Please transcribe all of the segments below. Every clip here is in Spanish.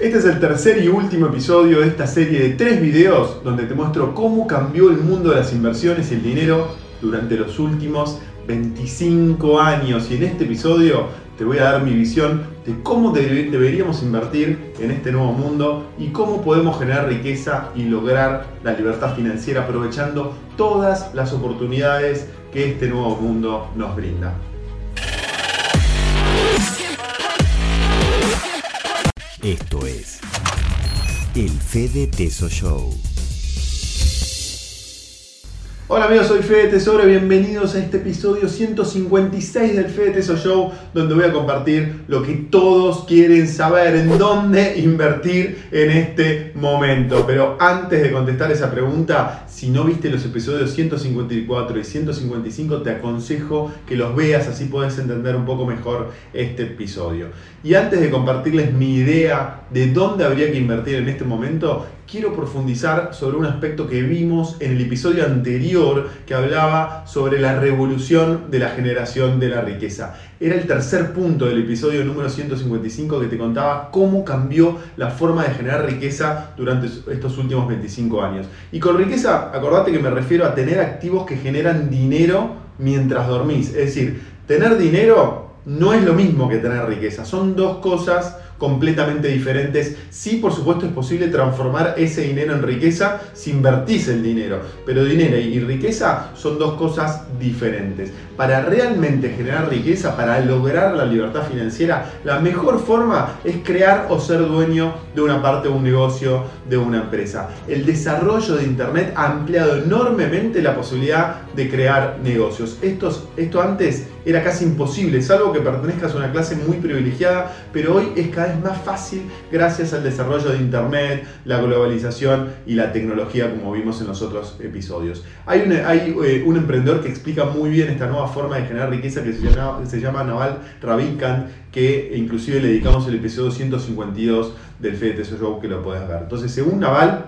Este es el tercer y último episodio de esta serie de tres videos donde te muestro cómo cambió el mundo de las inversiones y el dinero durante los últimos 25 años. Y en este episodio te voy a dar mi visión de cómo deberíamos invertir en este nuevo mundo y cómo podemos generar riqueza y lograr la libertad financiera aprovechando todas las oportunidades que este nuevo mundo nos brinda. Esto es el Fede Teso Show. Hola amigos, soy Fede Tesoro, bienvenidos a este episodio 156 del Fede Tesoro Show, donde voy a compartir lo que todos quieren saber, en dónde invertir en este momento. Pero antes de contestar esa pregunta, si no viste los episodios 154 y 155, te aconsejo que los veas, así puedes entender un poco mejor este episodio. Y antes de compartirles mi idea de dónde habría que invertir en este momento, quiero profundizar sobre un aspecto que vimos en el episodio anterior que hablaba sobre la revolución de la generación de la riqueza. Era el tercer punto del episodio número 155 que te contaba cómo cambió la forma de generar riqueza durante estos últimos 25 años. Y con riqueza, acordate que me refiero a tener activos que generan dinero mientras dormís. Es decir, tener dinero no es lo mismo que tener riqueza. Son dos cosas completamente diferentes. Sí, por supuesto, es posible transformar ese dinero en riqueza si invertís el dinero, pero dinero y riqueza son dos cosas diferentes. Para realmente generar riqueza, para lograr la libertad financiera, la mejor forma es crear o ser dueño de una parte de un negocio, de una empresa. El desarrollo de Internet ha ampliado enormemente la posibilidad de crear negocios. esto antes era casi imposible, salvo que pertenezcas a una clase muy privilegiada, pero hoy es cada vez más fácil gracias al desarrollo de Internet, la globalización y la tecnología, como vimos en los otros episodios. Hay eh, un emprendedor que explica muy bien esta nueva forma de generar riqueza que se llama, se llama Naval Ravikant, que inclusive le dedicamos el episodio 152 del FED Show que lo puedes ver. Entonces, según Naval,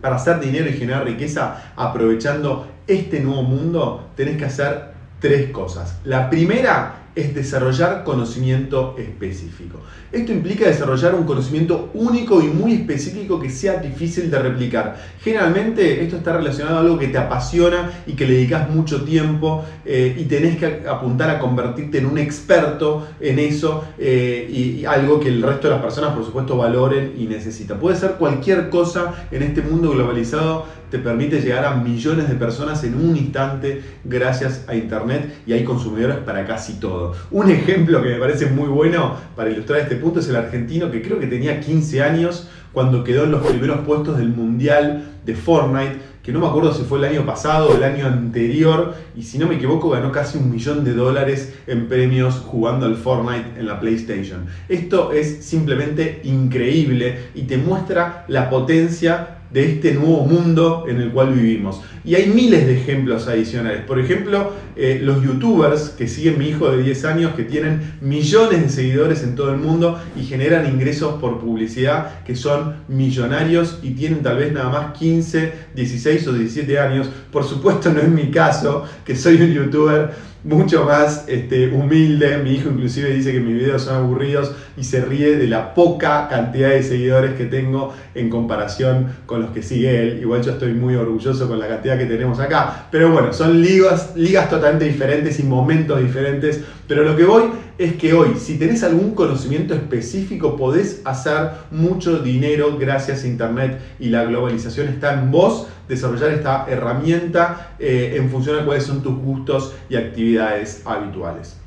para hacer dinero y generar riqueza aprovechando este nuevo mundo, tenés que hacer tres cosas. La primera es desarrollar conocimiento específico. Esto implica desarrollar un conocimiento único y muy específico que sea difícil de replicar. Generalmente esto está relacionado a algo que te apasiona y que le dedicas mucho tiempo eh, y tenés que apuntar a convertirte en un experto en eso eh, y, algo que el resto de las personas por supuesto valoren y necesitan. Puede ser cualquier cosa en este mundo globalizado te permite llegar a millones de personas en un instante gracias a Internet y hay consumidores para casi todo. Un ejemplo que me parece muy bueno para ilustrar este punto es el argentino que creo que tenía 15 años cuando quedó en los primeros puestos del Mundial de Fortnite, que no me acuerdo si fue el año pasado o el año anterior, y si no me equivoco ganó casi un millón de dólares en premios jugando al Fortnite en la PlayStation. Esto es simplemente increíble y te muestra la potencia de este nuevo mundo en el cual vivimos. Y hay miles de ejemplos adicionales. Por ejemplo, eh, los youtubers que siguen mi hijo de 10 años, que tienen millones de seguidores en todo el mundo y generan ingresos por publicidad que son millonarios y tienen tal vez nada más 15, 16 o 17 años. Por supuesto no es mi caso, que soy un youtuber mucho más este, humilde. Mi hijo inclusive dice que mis videos son aburridos y se ríe de la poca cantidad de seguidores que tengo en comparación con los que sigue él. Igual yo estoy muy orgulloso con la cantidad que tenemos acá. Pero bueno, son ligas, ligas totalmente diferentes y momentos diferentes. Pero lo que voy es que hoy, si tenés algún conocimiento específico, podés hacer mucho dinero gracias a Internet y la globalización está en vos desarrollar esta herramienta eh, en función de cuáles son tus gustos y actividades habituales.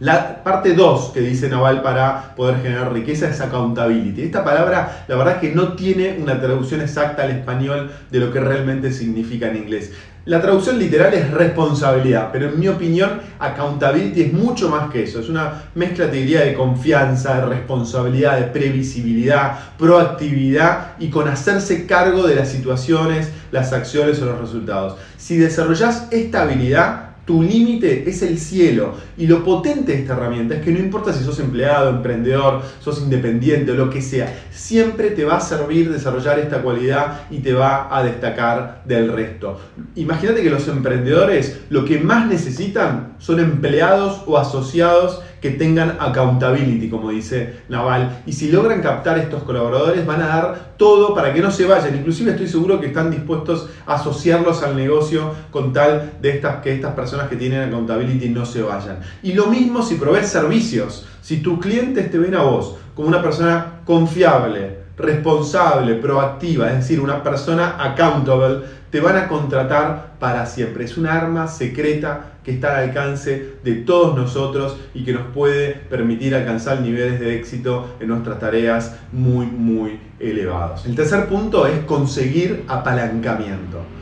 La parte 2 que dice Naval para poder generar riqueza es accountability. Esta palabra la verdad es que no tiene una traducción exacta al español de lo que realmente significa en inglés. La traducción literal es responsabilidad, pero en mi opinión accountability es mucho más que eso. Es una mezcla, te diría, de confianza, de responsabilidad, de previsibilidad, proactividad y con hacerse cargo de las situaciones, las acciones o los resultados. Si desarrollas esta habilidad, tu límite es el cielo. Y lo potente de esta herramienta es que no importa si sos empleado, emprendedor, sos independiente o lo que sea, siempre te va a servir desarrollar esta cualidad y te va a destacar del resto. Imagínate que los emprendedores lo que más necesitan son empleados o asociados que tengan accountability, como dice Naval. Y si logran captar estos colaboradores, van a dar todo para que no se vayan. Inclusive estoy seguro que están dispuestos a asociarlos al negocio con tal de estas, que estas personas que tienen accountability no se vayan. Y lo mismo si provees servicios. Si tus clientes te ven a vos como una persona confiable, responsable, proactiva, es decir, una persona accountable, te van a contratar para siempre. Es un arma secreta que está al alcance de todos nosotros y que nos puede permitir alcanzar niveles de éxito en nuestras tareas muy, muy elevados. El tercer punto es conseguir apalancamiento.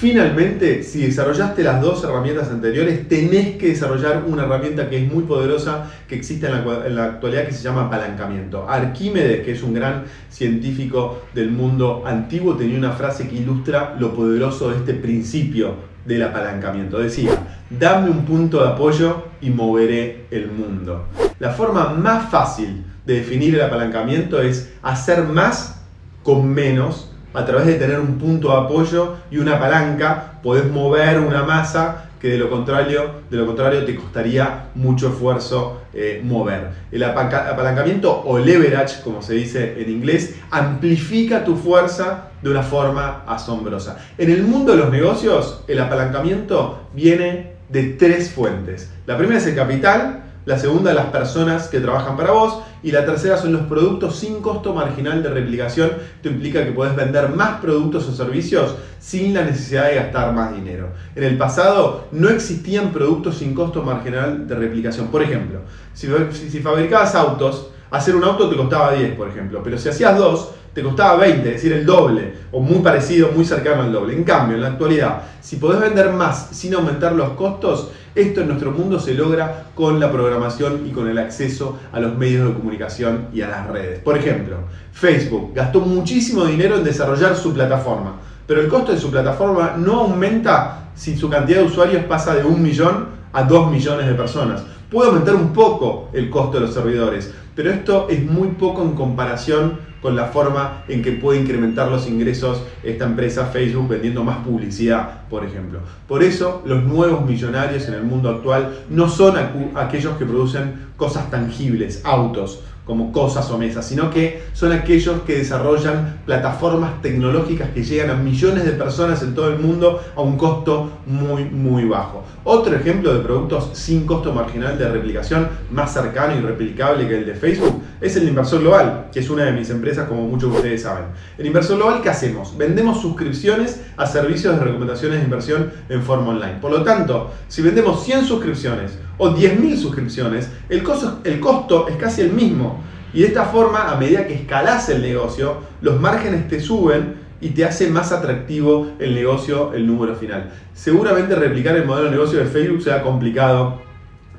Finalmente, si desarrollaste las dos herramientas anteriores, tenés que desarrollar una herramienta que es muy poderosa, que existe en la, actualidad, que se llama apalancamiento. Arquímedes, que es un gran científico del mundo antiguo, tenía una frase que ilustra lo poderoso de este principio del apalancamiento. Decía, dame un punto de apoyo y moveré el mundo. La forma más fácil de definir el apalancamiento es hacer más con menos a través de tener un punto de apoyo y una palanca, podés mover una masa que de lo contrario, de lo contrario te costaría mucho esfuerzo eh, mover. El apalancamiento o leverage, como se dice en inglés, amplifica tu fuerza de una forma asombrosa. En el mundo de los negocios, el apalancamiento viene de tres fuentes. La primera es el capital, la segunda las personas que trabajan para vos y la tercera son los productos sin costo marginal de replicación. Esto implica que podés vender más productos o servicios sin la necesidad de gastar más dinero. En el pasado no existían productos sin costo marginal de replicación. Por ejemplo, si, si fabricabas autos, hacer un auto te costaba 10, por ejemplo, pero si hacías dos, te costaba 20, es decir, el doble, o muy parecido, muy cercano al doble. En cambio, en la actualidad, si podés vender más sin aumentar los costos, esto en nuestro mundo se logra con la programación y con el acceso a los medios de comunicación y a las redes. Por ejemplo, Facebook gastó muchísimo dinero en desarrollar su plataforma, pero el costo de su plataforma no aumenta si su cantidad de usuarios pasa de un millón a dos millones de personas. Puede aumentar un poco el costo de los servidores, pero esto es muy poco en comparación con la forma en que puede incrementar los ingresos esta empresa Facebook vendiendo más publicidad, por ejemplo. Por eso los nuevos millonarios en el mundo actual no son aquellos que producen cosas tangibles, autos, como cosas o mesas, sino que son aquellos que desarrollan plataformas tecnológicas que llegan a millones de personas en todo el mundo a un costo muy, muy bajo. Otro ejemplo de productos sin costo marginal de replicación más cercano y replicable que el de Facebook es el Inversor Global, que es una de mis empresas como muchos de ustedes saben. El Inversor Global, ¿qué hacemos? Vendemos suscripciones a servicios de recomendaciones de inversión en forma online. Por lo tanto, si vendemos 100 suscripciones o 10.000 suscripciones, el costo, el costo es casi el mismo. Y de esta forma, a medida que escalas el negocio, los márgenes te suben y te hace más atractivo el negocio, el número final. Seguramente replicar el modelo de negocio de Facebook sea complicado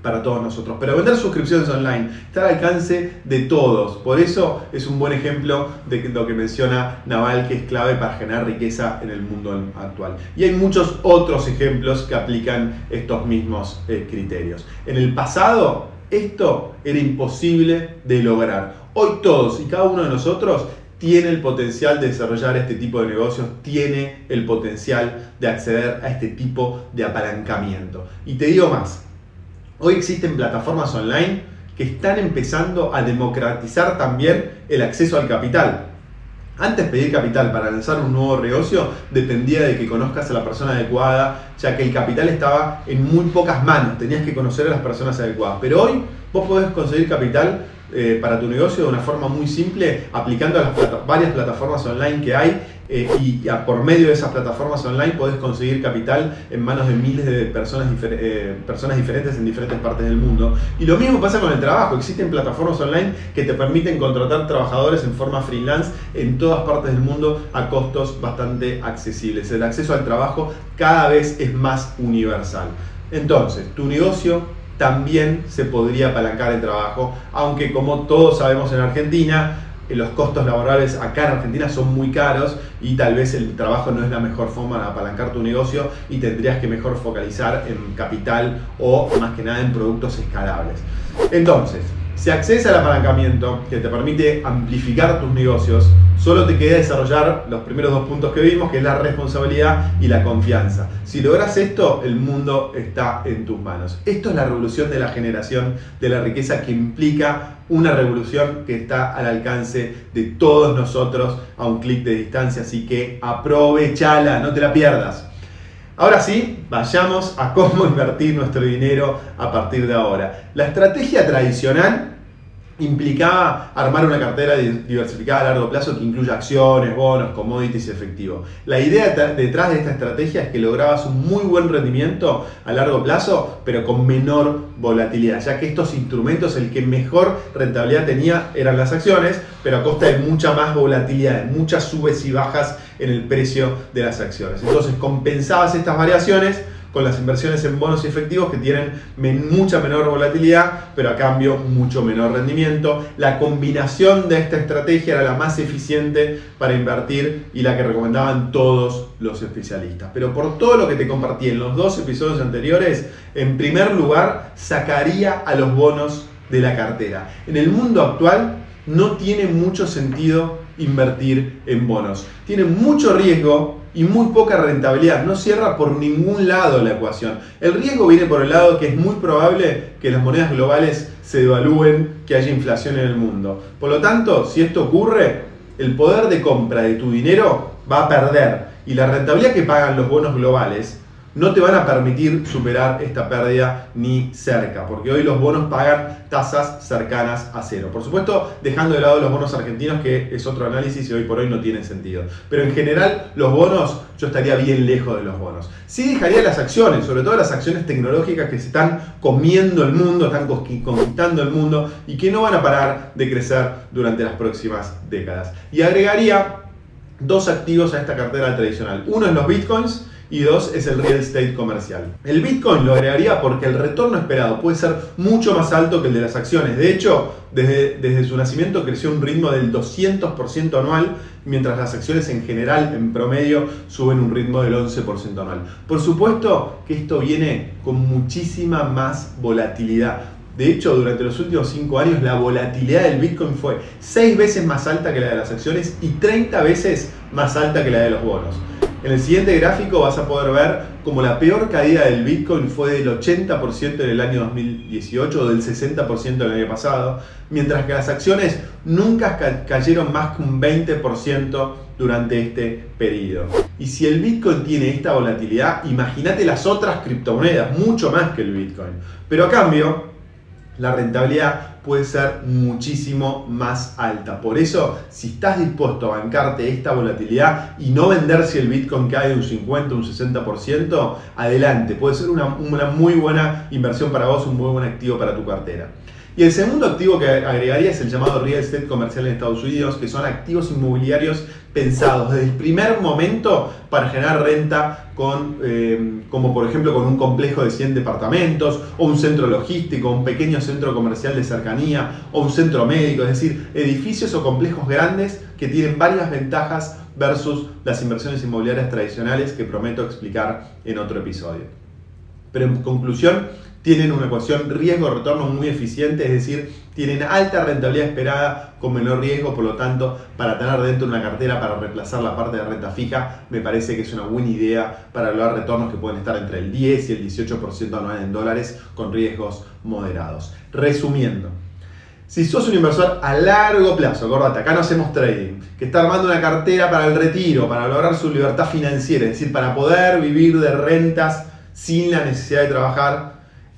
para todos nosotros. Pero vender suscripciones online está al alcance de todos. Por eso es un buen ejemplo de lo que menciona Naval, que es clave para generar riqueza en el mundo actual. Y hay muchos otros ejemplos que aplican estos mismos eh, criterios. En el pasado, esto era imposible de lograr. Hoy todos y cada uno de nosotros tiene el potencial de desarrollar este tipo de negocios, tiene el potencial de acceder a este tipo de apalancamiento. Y te digo más, Hoy existen plataformas online que están empezando a democratizar también el acceso al capital. Antes pedir capital para lanzar un nuevo negocio dependía de que conozcas a la persona adecuada, ya que el capital estaba en muy pocas manos, tenías que conocer a las personas adecuadas. Pero hoy vos podés conseguir capital eh, para tu negocio de una forma muy simple, aplicando a las varias plataformas online que hay eh, y por medio de esas plataformas online podés conseguir capital en manos de miles de personas, eh, personas diferentes en diferentes partes del mundo. Y lo mismo pasa con el trabajo, existen plataformas online que te permiten contratar trabajadores en forma freelance en todas partes del mundo a costos bastante accesibles. El acceso al trabajo cada vez es más universal. Entonces, tu negocio también se podría apalancar el trabajo, aunque como todos sabemos en Argentina, los costos laborales acá en Argentina son muy caros y tal vez el trabajo no es la mejor forma de apalancar tu negocio y tendrías que mejor focalizar en capital o más que nada en productos escalables. Entonces, Si accedes al apalancamiento que te permite amplificar tus negocios, solo te queda desarrollar los primeros dos puntos que vimos, que es la responsabilidad y la confianza. Si logras esto, el mundo está en tus manos. Esto es la revolución de la generación de la riqueza que implica una revolución que está al alcance de todos nosotros a un clic de distancia, así que aprovechala, no te la pierdas. Ahora sí, vayamos a cómo invertir nuestro dinero a partir de ahora. La estrategia tradicional implicaba armar una cartera diversificada a largo plazo que incluya acciones, bonos, commodities y efectivo. La idea detrás de esta estrategia es que lograbas un muy buen rendimiento a largo plazo, pero con menor volatilidad, ya que estos instrumentos el que mejor rentabilidad tenía eran las acciones, pero a costa de mucha más volatilidad, de muchas subes y bajas en el precio de las acciones. Entonces compensabas estas variaciones con las inversiones en bonos y efectivos que tienen mucha menor volatilidad, pero a cambio mucho menor rendimiento. La combinación de esta estrategia era la más eficiente para invertir y la que recomendaban todos los especialistas. Pero por todo lo que te compartí en los dos episodios anteriores, en primer lugar sacaría a los bonos de la cartera. En el mundo actual no tiene mucho sentido invertir en bonos. Tiene mucho riesgo y muy poca rentabilidad. No cierra por ningún lado la ecuación. El riesgo viene por el lado que es muy probable que las monedas globales se devalúen, que haya inflación en el mundo. Por lo tanto, si esto ocurre, el poder de compra de tu dinero va a perder y la rentabilidad que pagan los bonos globales no te van a permitir superar esta pérdida ni cerca, porque hoy los bonos pagan tasas cercanas a cero. Por supuesto, dejando de lado los bonos argentinos, que es otro análisis y hoy por hoy no tiene sentido. Pero en general, los bonos, yo estaría bien lejos de los bonos. Sí dejaría las acciones, sobre todo las acciones tecnológicas que se están comiendo el mundo, están conquistando el mundo y que no van a parar de crecer durante las próximas décadas. Y agregaría dos activos a esta cartera tradicional. Uno es los bitcoins, y dos es el real estate comercial. El Bitcoin lo agregaría porque el retorno esperado puede ser mucho más alto que el de las acciones. De hecho, desde, desde su nacimiento creció un ritmo del 200% anual, mientras las acciones en general, en promedio, suben un ritmo del 11% anual. Por supuesto que esto viene con muchísima más volatilidad. De hecho, durante los últimos 5 años la volatilidad del Bitcoin fue 6 veces más alta que la de las acciones y 30 veces más alta que la de los bonos. En el siguiente gráfico vas a poder ver como la peor caída del Bitcoin fue del 80% en el año 2018 o del 60% el año pasado, mientras que las acciones nunca cayeron más que un 20% durante este periodo. Y si el Bitcoin tiene esta volatilidad, imagínate las otras criptomonedas, mucho más que el Bitcoin. Pero a cambio, la rentabilidad puede ser muchísimo más alta. Por eso, si estás dispuesto a bancarte esta volatilidad y no vender si el Bitcoin cae un 50, un 60%, adelante. Puede ser una, una muy buena inversión para vos, un muy buen activo para tu cartera. Y el segundo activo que agregaría es el llamado real estate comercial en Estados Unidos, que son activos inmobiliarios pensados desde el primer momento para generar renta, con, eh, como por ejemplo con un complejo de 100 departamentos, o un centro logístico, un pequeño centro comercial de cercanía, o un centro médico, es decir, edificios o complejos grandes que tienen varias ventajas versus las inversiones inmobiliarias tradicionales que prometo explicar en otro episodio. Pero en conclusión, tienen una ecuación riesgo-retorno muy eficiente, es decir, tienen alta rentabilidad esperada con menor riesgo, por lo tanto, para tener dentro de una cartera para reemplazar la parte de renta fija, me parece que es una buena idea para lograr retornos que pueden estar entre el 10 y el 18% anual en dólares con riesgos moderados. Resumiendo, si sos un inversor a largo plazo, acordate, acá no hacemos trading, que está armando una cartera para el retiro, para lograr su libertad financiera, es decir, para poder vivir de rentas sin la necesidad de trabajar,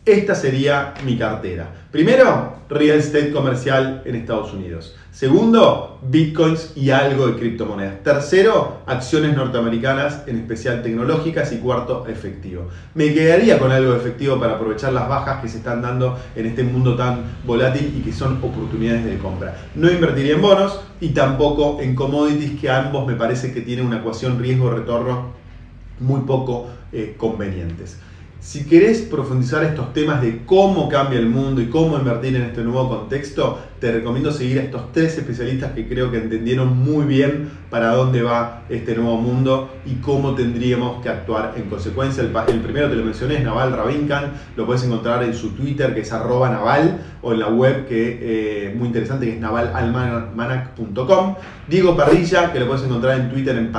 esta sería mi cartera. Primero, real estate comercial en Estados Unidos. Segundo, bitcoins y algo de criptomonedas. Tercero, acciones norteamericanas, en especial tecnológicas. Y cuarto, efectivo. Me quedaría con algo de efectivo para aprovechar las bajas que se están dando en este mundo tan volátil y que son oportunidades de compra. No invertiría en bonos y tampoco en commodities que ambos me parece que tienen una ecuación riesgo-retorno muy poco eh, convenientes. Si querés profundizar estos temas de cómo cambia el mundo y cómo invertir en este nuevo contexto, te recomiendo seguir a estos tres especialistas que creo que entendieron muy bien para dónde va este nuevo mundo y cómo tendríamos que actuar en consecuencia. El, primero te lo mencioné, es Naval Rabinkan, lo puedes encontrar en su Twitter que es arroba naval o en la web que eh, muy interesante que es navalalmanac.com. Diego Parrilla, que lo puedes encontrar en Twitter en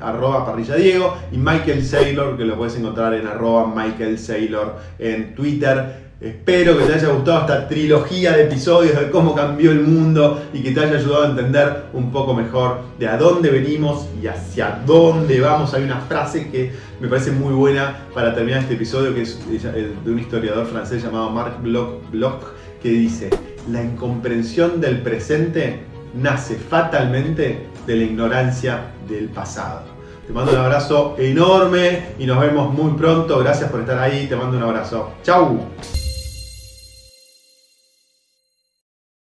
arroba parrilla Diego, y Michael Saylor, que lo puedes encontrar en arroba Michael Saylor en Twitter. Espero que te haya gustado esta trilogía de episodios de cómo cambió el mundo y que te haya ayudado a entender un poco mejor de a dónde venimos y hacia dónde vamos. Hay una frase que me parece muy buena para terminar este episodio, que es de un historiador francés llamado Marc Bloch, Bloch que dice, la incomprensión del presente nace fatalmente de la ignorancia del pasado. Te mando un abrazo enorme y nos vemos muy pronto. Gracias por estar ahí. Te mando un abrazo. Chau.